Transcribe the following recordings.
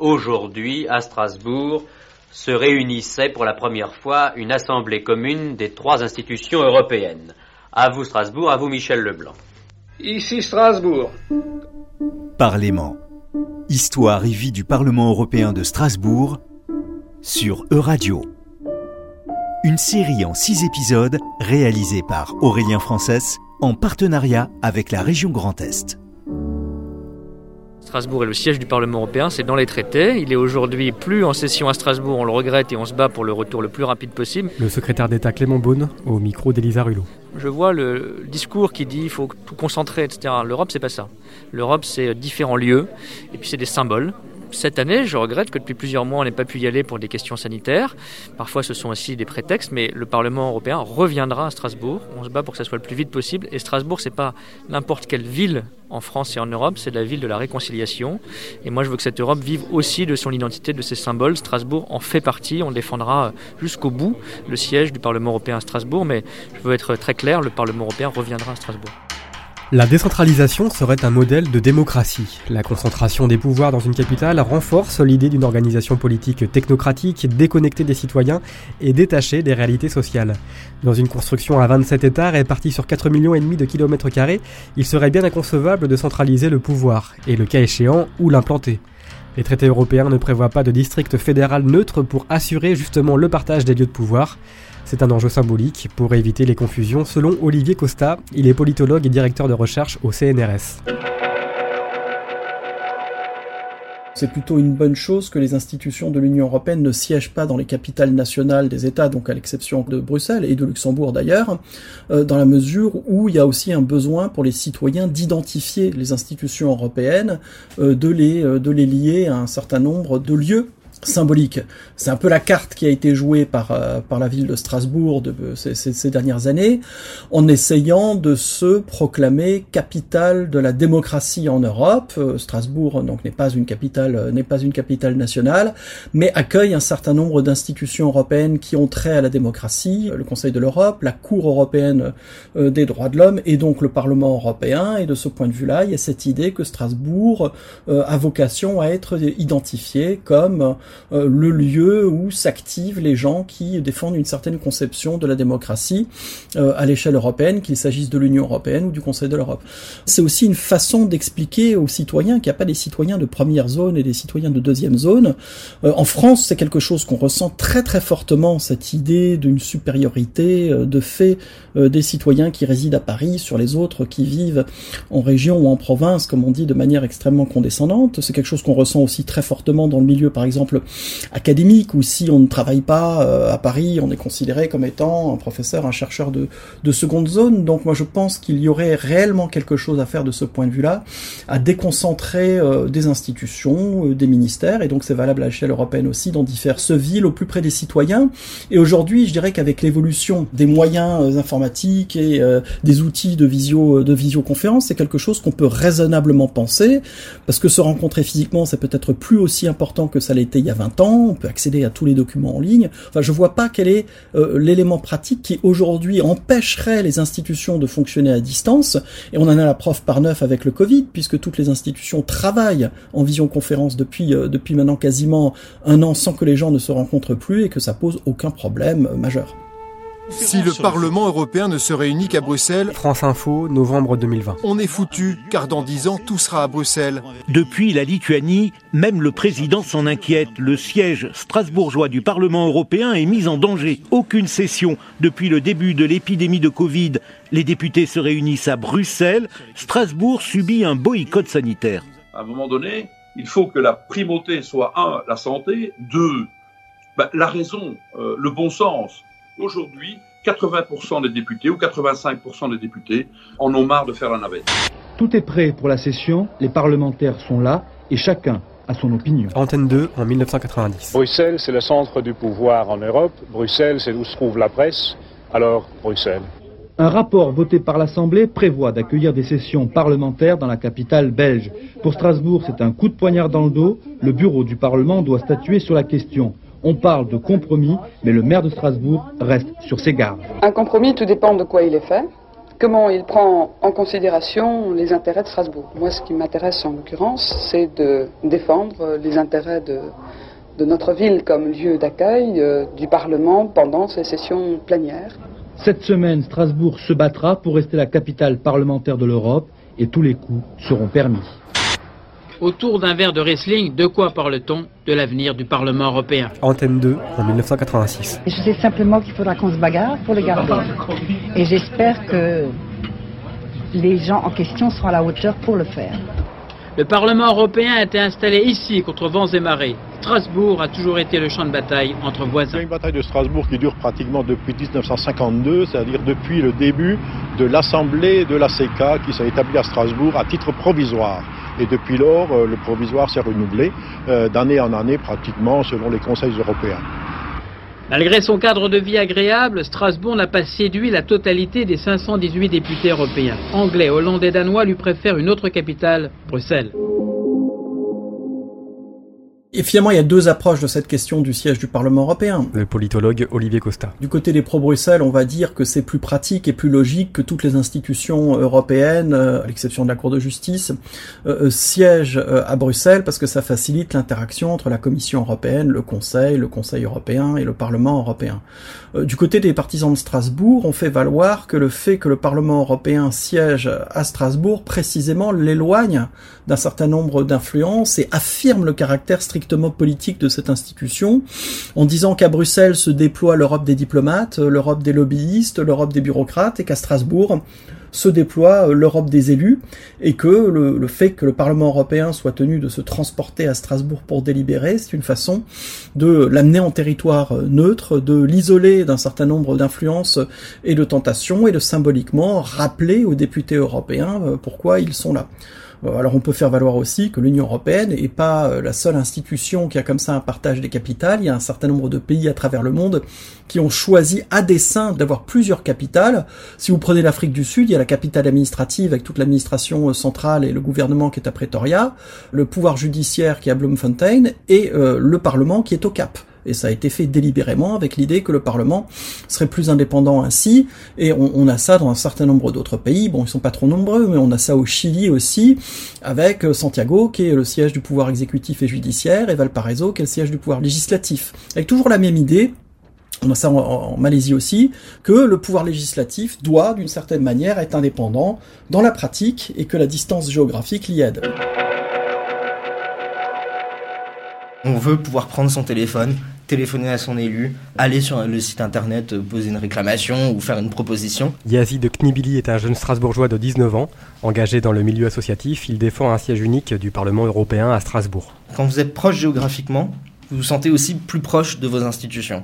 Aujourd'hui, à Strasbourg, se réunissait pour la première fois une assemblée commune des trois institutions européennes. À vous Strasbourg, à vous Michel Leblanc. Ici Strasbourg. Parlement. Histoire et vie du Parlement européen de Strasbourg sur Euradio. Une série en six épisodes réalisée par Aurélien Frances en partenariat avec la région Grand Est. Strasbourg est le siège du Parlement européen, c'est dans les traités. Il est aujourd'hui plus en session à Strasbourg, on le regrette et on se bat pour le retour le plus rapide possible. Le secrétaire d'État Clément Beaune au micro d'Elisa Rulot. Je vois le discours qui dit il faut tout concentrer, etc. L'Europe, c'est pas ça. L'Europe, c'est différents lieux et puis c'est des symboles. Cette année, je regrette que depuis plusieurs mois, on n'ait pas pu y aller pour des questions sanitaires. Parfois, ce sont aussi des prétextes, mais le Parlement européen reviendra à Strasbourg. On se bat pour que ça soit le plus vite possible. Et Strasbourg, c'est pas n'importe quelle ville en France et en Europe, c'est la ville de la réconciliation. Et moi, je veux que cette Europe vive aussi de son identité, de ses symboles. Strasbourg en fait partie. On défendra jusqu'au bout le siège du Parlement européen à Strasbourg. Mais je veux être très clair, le Parlement européen reviendra à Strasbourg. La décentralisation serait un modèle de démocratie. La concentration des pouvoirs dans une capitale renforce l'idée d'une organisation politique technocratique, déconnectée des citoyens et détachée des réalités sociales. Dans une construction à 27 États répartie sur 4 millions et demi de kilomètres carrés, il serait bien inconcevable de centraliser le pouvoir et le cas échéant où l'implanter. Les traités européens ne prévoient pas de district fédéral neutre pour assurer justement le partage des lieux de pouvoir. C'est un enjeu symbolique pour éviter les confusions selon Olivier Costa, il est politologue et directeur de recherche au CNRS. C'est plutôt une bonne chose que les institutions de l'Union européenne ne siègent pas dans les capitales nationales des États, donc à l'exception de Bruxelles et de Luxembourg d'ailleurs, euh, dans la mesure où il y a aussi un besoin pour les citoyens d'identifier les institutions européennes, euh, de, les, euh, de les lier à un certain nombre de lieux symbolique. C'est un peu la carte qui a été jouée par, euh, par la ville de Strasbourg de, ces, ces, dernières années, en essayant de se proclamer capitale de la démocratie en Europe. Euh, Strasbourg donc n'est pas une capitale euh, n'est pas une capitale nationale, mais accueille un certain nombre d'institutions européennes qui ont trait à la démocratie, le Conseil de l'Europe, la Cour européenne des droits de l'homme et donc le Parlement européen. Et de ce point de vue-là, il y a cette idée que Strasbourg a vocation à être identifié comme euh, le lieu où s'activent les gens qui défendent une certaine conception de la démocratie euh, à l'échelle européenne, qu'il s'agisse de l'Union européenne ou du Conseil de l'Europe. C'est aussi une façon d'expliquer aux citoyens qu'il n'y a pas des citoyens de première zone et des citoyens de deuxième zone. Euh, en France, c'est quelque chose qu'on ressent très très fortement, cette idée d'une supériorité de fait des citoyens qui résident à Paris sur les autres qui vivent en région ou en province, comme on dit de manière extrêmement condescendante. C'est quelque chose qu'on ressent aussi très fortement dans le milieu, par exemple, académique, ou si on ne travaille pas euh, à Paris, on est considéré comme étant un professeur, un chercheur de, de seconde zone. Donc moi je pense qu'il y aurait réellement quelque chose à faire de ce point de vue-là, à déconcentrer euh, des institutions, euh, des ministères, et donc c'est valable à l'échelle européenne aussi, dans diverses villes au plus près des citoyens. Et aujourd'hui, je dirais qu'avec l'évolution des moyens informatiques et des outils de visio de visioconférence, c'est quelque chose qu'on peut raisonnablement penser, parce que se rencontrer physiquement, c'est peut-être plus aussi important que ça l'était il a 20 ans, on peut accéder à tous les documents en ligne. Enfin, je vois pas quel est euh, l'élément pratique qui aujourd'hui empêcherait les institutions de fonctionner à distance. Et on en a la preuve par neuf avec le Covid, puisque toutes les institutions travaillent en visioconférence depuis euh, depuis maintenant quasiment un an sans que les gens ne se rencontrent plus et que ça pose aucun problème euh, majeur. Si le Parlement européen ne se réunit qu'à Bruxelles, France Info, novembre 2020. On est foutu, car dans dix ans, tout sera à Bruxelles. Depuis la Lituanie, même le président s'en inquiète. Le siège strasbourgeois du Parlement européen est mis en danger. Aucune session depuis le début de l'épidémie de Covid. Les députés se réunissent à Bruxelles. Strasbourg subit un boycott sanitaire. À un moment donné, il faut que la primauté soit, un, la santé, deux, ben, la raison, euh, le bon sens. Aujourd'hui, 80% des députés ou 85% des députés en ont marre de faire la navette. Tout est prêt pour la session, les parlementaires sont là et chacun a son opinion. Antenne 2 en 1990. Bruxelles, c'est le centre du pouvoir en Europe. Bruxelles, c'est où se trouve la presse. Alors, Bruxelles. Un rapport voté par l'Assemblée prévoit d'accueillir des sessions parlementaires dans la capitale belge. Pour Strasbourg, c'est un coup de poignard dans le dos. Le bureau du Parlement doit statuer sur la question. On parle de compromis, mais le maire de Strasbourg reste sur ses gardes. Un compromis, tout dépend de quoi il est fait. comment il prend en considération les intérêts de Strasbourg. Moi, ce qui m'intéresse en l'occurrence, c'est de défendre les intérêts de, de notre ville comme lieu d'accueil euh, du Parlement pendant ces sessions plénières. Cette semaine, Strasbourg se battra pour rester la capitale parlementaire de l'Europe et tous les coups seront permis. Autour d'un verre de wrestling, de quoi parle-t-on De l'avenir du Parlement européen. Antenne 2 en 1986. Je sais simplement qu'il faudra qu'on se bagarre pour le garder. Et j'espère que les gens en question seront à la hauteur pour le faire. Le Parlement européen a été installé ici contre vents et marées. Strasbourg a toujours été le champ de bataille entre voisins. C'est une bataille de Strasbourg qui dure pratiquement depuis 1952, c'est-à-dire depuis le début de l'Assemblée de la CK qui s'est établie à Strasbourg à titre provisoire. Et depuis lors, euh, le provisoire s'est renouvelé euh, d'année en année pratiquement selon les conseils européens. Malgré son cadre de vie agréable, Strasbourg n'a pas séduit la totalité des 518 députés européens. Anglais, Hollandais, Danois lui préfèrent une autre capitale, Bruxelles. Et finalement, il y a deux approches de cette question du siège du Parlement européen. Le politologue Olivier Costa. Du côté des pro-Bruxelles, on va dire que c'est plus pratique et plus logique que toutes les institutions européennes, euh, à l'exception de la Cour de justice, euh, euh, siègent à Bruxelles parce que ça facilite l'interaction entre la Commission européenne, le Conseil, le Conseil européen et le Parlement européen. Du côté des partisans de Strasbourg, on fait valoir que le fait que le Parlement européen siège à Strasbourg précisément l'éloigne d'un certain nombre d'influences et affirme le caractère politique de cette institution, en disant qu'à Bruxelles se déploie l'Europe des diplomates, l'Europe des lobbyistes, l'Europe des bureaucrates, et qu'à Strasbourg se déploie l'Europe des élus, et que le, fait que le Parlement européen soit tenu de se transporter à Strasbourg pour délibérer, c'est une façon de l'amener en territoire neutre, de l'isoler d'un certain nombre d'influences et de tentations, et de symboliquement rappeler aux députés européens euh, pourquoi ils sont là. Euh, alors on peut faire valoir aussi que l'Union européenne n'est pas euh, la seule institution qui a comme ça un partage des capitales. Il y a un certain nombre de pays à travers le monde qui ont choisi à dessein d'avoir plusieurs capitales. Si vous prenez l'Afrique du Sud, il y a la capitale administrative avec toute l'administration euh, centrale et le gouvernement qui est à Pretoria, le pouvoir judiciaire qui est à Bloemfontein et le Parlement qui est au Cap. Et ça a été fait délibérément avec l'idée que le Parlement serait plus indépendant ainsi. Et on, a ça dans un certain nombre d'autres pays. Bon, ils sont pas trop nombreux, mais on a ça au Chili aussi, avec euh, Santiago, qui est le siège du pouvoir exécutif et judiciaire, et Valparaiso, qui est le siège du pouvoir législatif. Avec toujours la même idée, on a ça en, Malaisie aussi, que le pouvoir législatif doit, d'une certaine manière, être indépendant dans la pratique et que la distance géographique l'y aide. On veut pouvoir prendre son téléphone, téléphoner à son élu, aller sur le site internet, euh, poser une réclamation ou faire une proposition. Yazid Knibili est un jeune Strasbourgeois de 19 ans, engagé dans le milieu associatif. Il défend un siège unique du Parlement européen à Strasbourg. Quand vous êtes proche géographiquement, vous vous sentez aussi plus proche de vos institutions.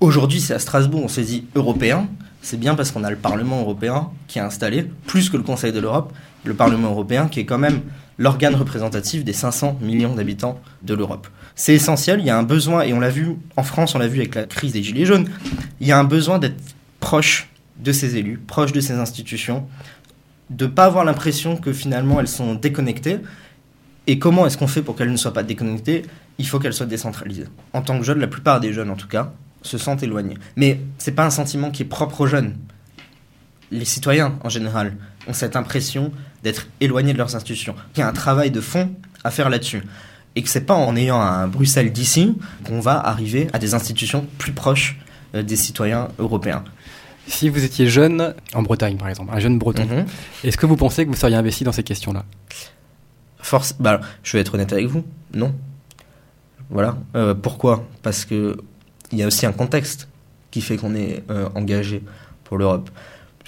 Aujourd'hui, c'est à Strasbourg, on se dit européen. C'est bien parce qu'on a le Parlement européen qui est installé, plus que le Conseil de l'Europe, le Parlement européen qui est quand même l'organe représentatif des 500 millions d'habitants de l'Europe. C'est essentiel, il y a un besoin, et on l'a vu en France, on l'a vu avec la crise des Gilets jaunes, il y a un besoin d'être proche de ces élus, proche de ces institutions, de ne pas avoir l'impression que finalement elles sont déconnectées. Et comment est-ce qu'on fait pour qu'elles ne soient pas déconnectées? Il faut qu'elles soient décentralisées. En tant que jeune, la plupart des jeunes en tout cas, se sentent éloignés. Mais c'est pas un sentiment qui est propre aux jeunes. Les citoyens en général ont cette impression d'être éloignés de leurs institutions. Il y a un travail de fond à faire là-dessus. Et que c'est pas en ayant un Bruxelles d'ici qu'on va arriver à des institutions plus proches euh, des citoyens européens. Si vous étiez jeune, en Bretagne par exemple, un jeune breton, mhm. est-ce que vous pensez que vous seriez investi dans ces questions-là? Force, bah, je vais être honnête avec vous, non. Voilà. Euh, pourquoi? Parce que il y a aussi un contexte qui fait qu'on est euh, engagé pour l'Europe.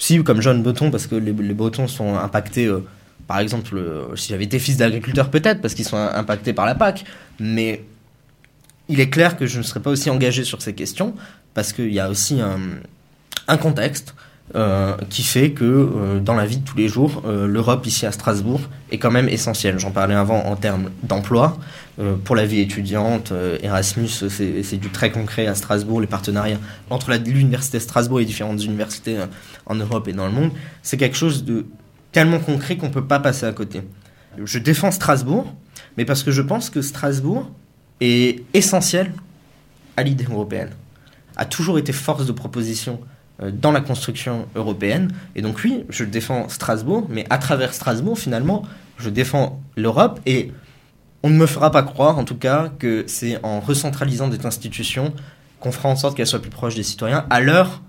Si, comme jeune breton, parce que les, Bretons sont impactés, euh, par exemple, euh, si j'avais été fils d'agriculteur, peut-être, parce qu'ils sont impactés par la PAC, mais il est clair que je ne serais pas aussi engagé sur ces questions, parce qu'il y a aussi un, contexte euh, qui fait que dans la vie de tous les jours, l'Europe ici à Strasbourg est quand même essentielle. J'en parlais avant en termes d'emploi. pour la vie étudiante, Erasmus, c'est du très concret à Strasbourg. Les partenariats entre l'université de Strasbourg et différentes universités en Europe et dans le monde, c'est quelque chose de tellement concret qu'on ne peut pas passer à côté. Je défends Strasbourg, mais parce que je pense que Strasbourg est essentiel à l'idée européenne, a toujours été force de proposition euh, dans la construction européenne. Et donc oui, je défends Strasbourg, mais à travers Strasbourg, finalement, je défends l'Europe et on ne me fera pas croire, en tout cas, que c'est en recentralisant des institutions qu'on fera en sorte qu'elles soient plus proches des citoyens, à l'heure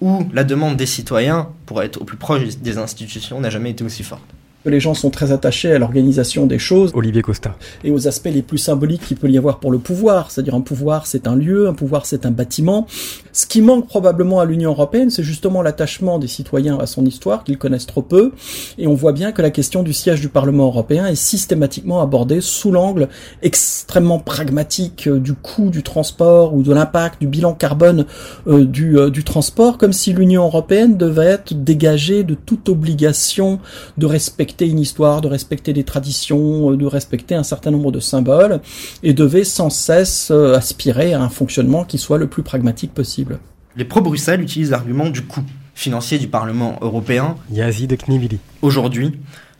où la demande des citoyens pour être au plus proche des institutions n'a jamais été aussi forte. Les gens sont très attachés à l'organisation des choses. Olivier Costa. Et aux aspects les plus symboliques qu'il peut y avoir pour le pouvoir. C'est-à-dire un pouvoir, c'est un lieu, un pouvoir, c'est un bâtiment. Ce qui manque probablement à l'Union européenne, c'est justement l'attachement des citoyens à son histoire, qu'ils connaissent trop peu. Et on voit bien que la question du siège du Parlement européen est systématiquement abordée sous l'angle extrêmement pragmatique euh, du coût du transport ou de l'impact du bilan carbone euh, du, euh, du transport, comme si l'Union européenne devait être dégagée de toute obligation de respecter une histoire, de respecter des traditions, euh, de respecter un certain nombre de symboles, et devait sans cesse euh, aspirer à un fonctionnement qui soit le plus pragmatique possible. Les pro-Bruxelles utilisent l'argument du coût financier du Parlement européen. Yazid Knibili. Aujourd'hui,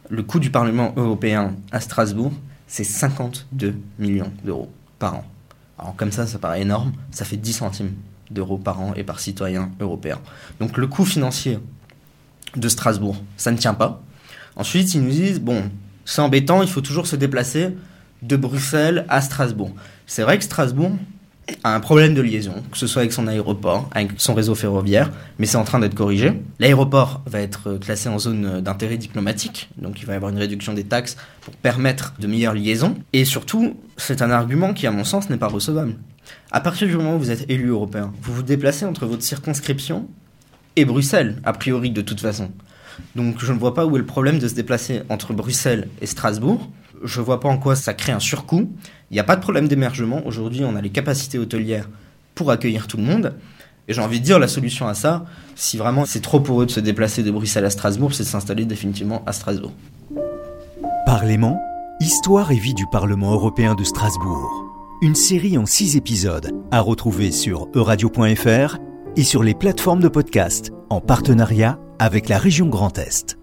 le coût du Parlement européen à Strasbourg, c'est 52 millions d'euros par an. Alors comme ça, ça paraît énorme, ça fait 10 centimes d'euros par an et par citoyen européen. Donc le coût financier de Strasbourg, ça ne tient pas. Ensuite, ils nous disent, bon, c'est embêtant, il faut toujours se déplacer de Bruxelles à Strasbourg. C'est vrai que Strasbourg a un problème de liaison, que ce soit avec son aéroport, avec son réseau ferroviaire, mais c'est en train d'être corrigé. L'aéroport va être classé en zone d'intérêt diplomatique, donc il va y avoir une réduction des taxes pour permettre de meilleures liaisons. Et surtout, c'est un argument qui, à mon sens, n'est pas recevable. À partir du moment où vous êtes élu européen, vous vous déplacez entre votre circonscription et Bruxelles, a priori de toute façon. Donc je ne vois pas où est le problème de se déplacer entre Bruxelles et Strasbourg. Je ne vois pas en quoi ça crée un surcoût. Il n'y a pas de problème d'émergement. Aujourd'hui, on a les capacités hôtelières pour accueillir tout le monde. Et j'ai envie de dire, la solution à ça, si vraiment c'est trop pour eux de se déplacer de Bruxelles à Strasbourg, c'est de s'installer définitivement à Strasbourg. Parlement, Histoire et vie du Parlement européen de Strasbourg. Une série en six épisodes à retrouver sur euradio.fr et sur les plateformes de podcast en partenariat avec la région Grand Est.